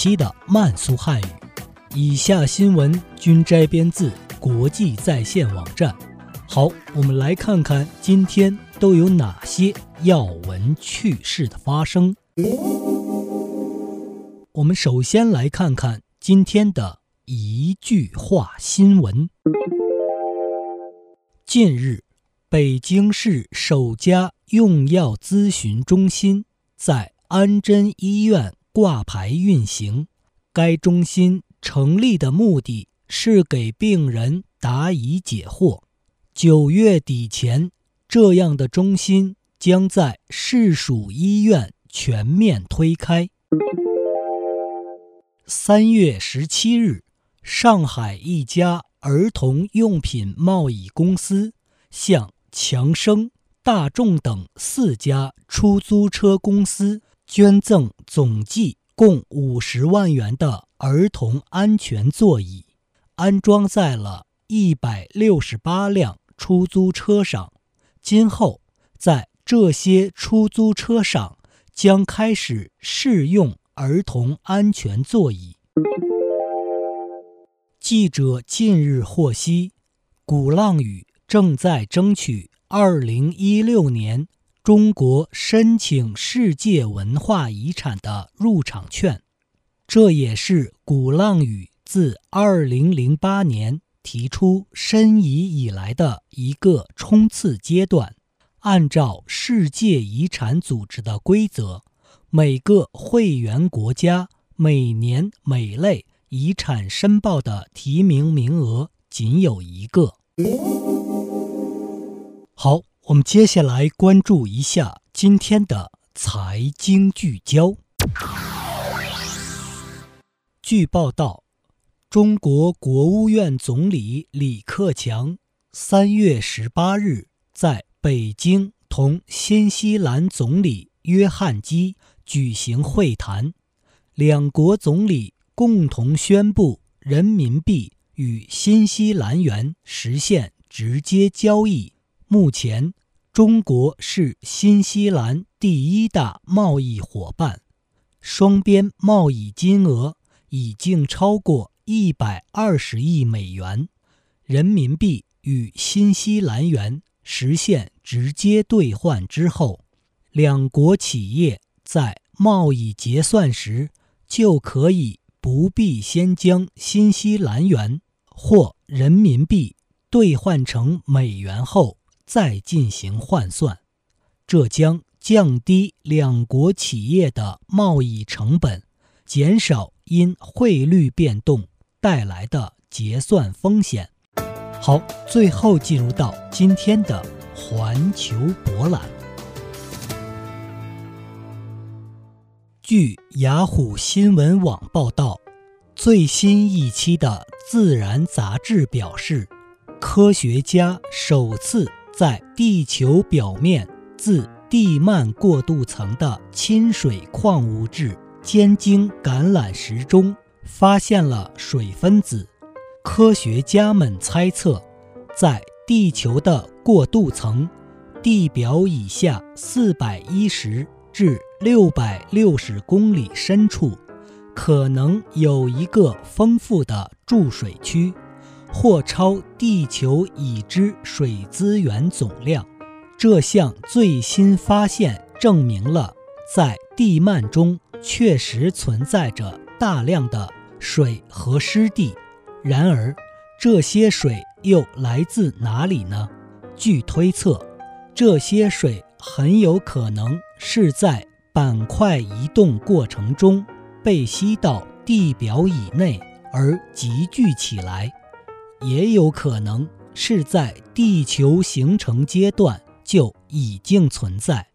期的慢速汉语。以下新闻均摘编自国际在线网站。好，我们来看看今天都有哪些要闻趣事的发生。我们首先来看看今天的一句话新闻。近日，北京市首家用药咨询中心在安贞医院挂牌运行。该中心成立的目的是给病人答疑解惑。九月底前，这样的中心将在市属医院全面推开。三月十七日，上海一家儿童用品贸易公司向强生。大众等四家出租车公司捐赠总计共五十万元的儿童安全座椅，安装在了一百六十八辆出租车上。今后，在这些出租车上将开始试用儿童安全座椅。记者近日获悉，鼓浪屿正在争取。二零一六年，中国申请世界文化遗产的入场券，这也是鼓浪屿自二零零八年提出申遗以来的一个冲刺阶段。按照世界遗产组织的规则，每个会员国家每年每类遗产申报的提名名额仅有一个。好，我们接下来关注一下今天的财经聚焦。据报道，中国国务院总理李克强三月十八日在北京同新西兰总理约翰基举行会谈，两国总理共同宣布人民币与新西兰元实现直接交易。目前，中国是新西兰第一大贸易伙伴，双边贸易金额已经超过一百二十亿美元。人民币与新西兰元实现直接兑换之后，两国企业在贸易结算时就可以不必先将新西兰元或人民币兑换成美元后。再进行换算，这将降低两国企业的贸易成本，减少因汇率变动带来的结算风险。好，最后进入到今天的环球博览。据雅虎新闻网报道，最新一期的《自然》杂志表示，科学家首次。在地球表面自地幔过渡层的亲水矿物质尖晶橄榄石中发现了水分子。科学家们猜测，在地球的过渡层地表以下四百一十至六百六十公里深处，可能有一个丰富的注水区。或超地球已知水资源总量。这项最新发现证明了，在地幔中确实存在着大量的水和湿地。然而，这些水又来自哪里呢？据推测，这些水很有可能是在板块移动过程中被吸到地表以内而集聚起来。也有可能是在地球形成阶段就已经存在。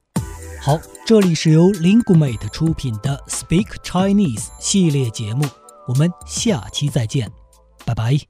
好，这里是由 Lingumate 出品的 Speak Chinese 系列节目，我们下期再见，拜拜。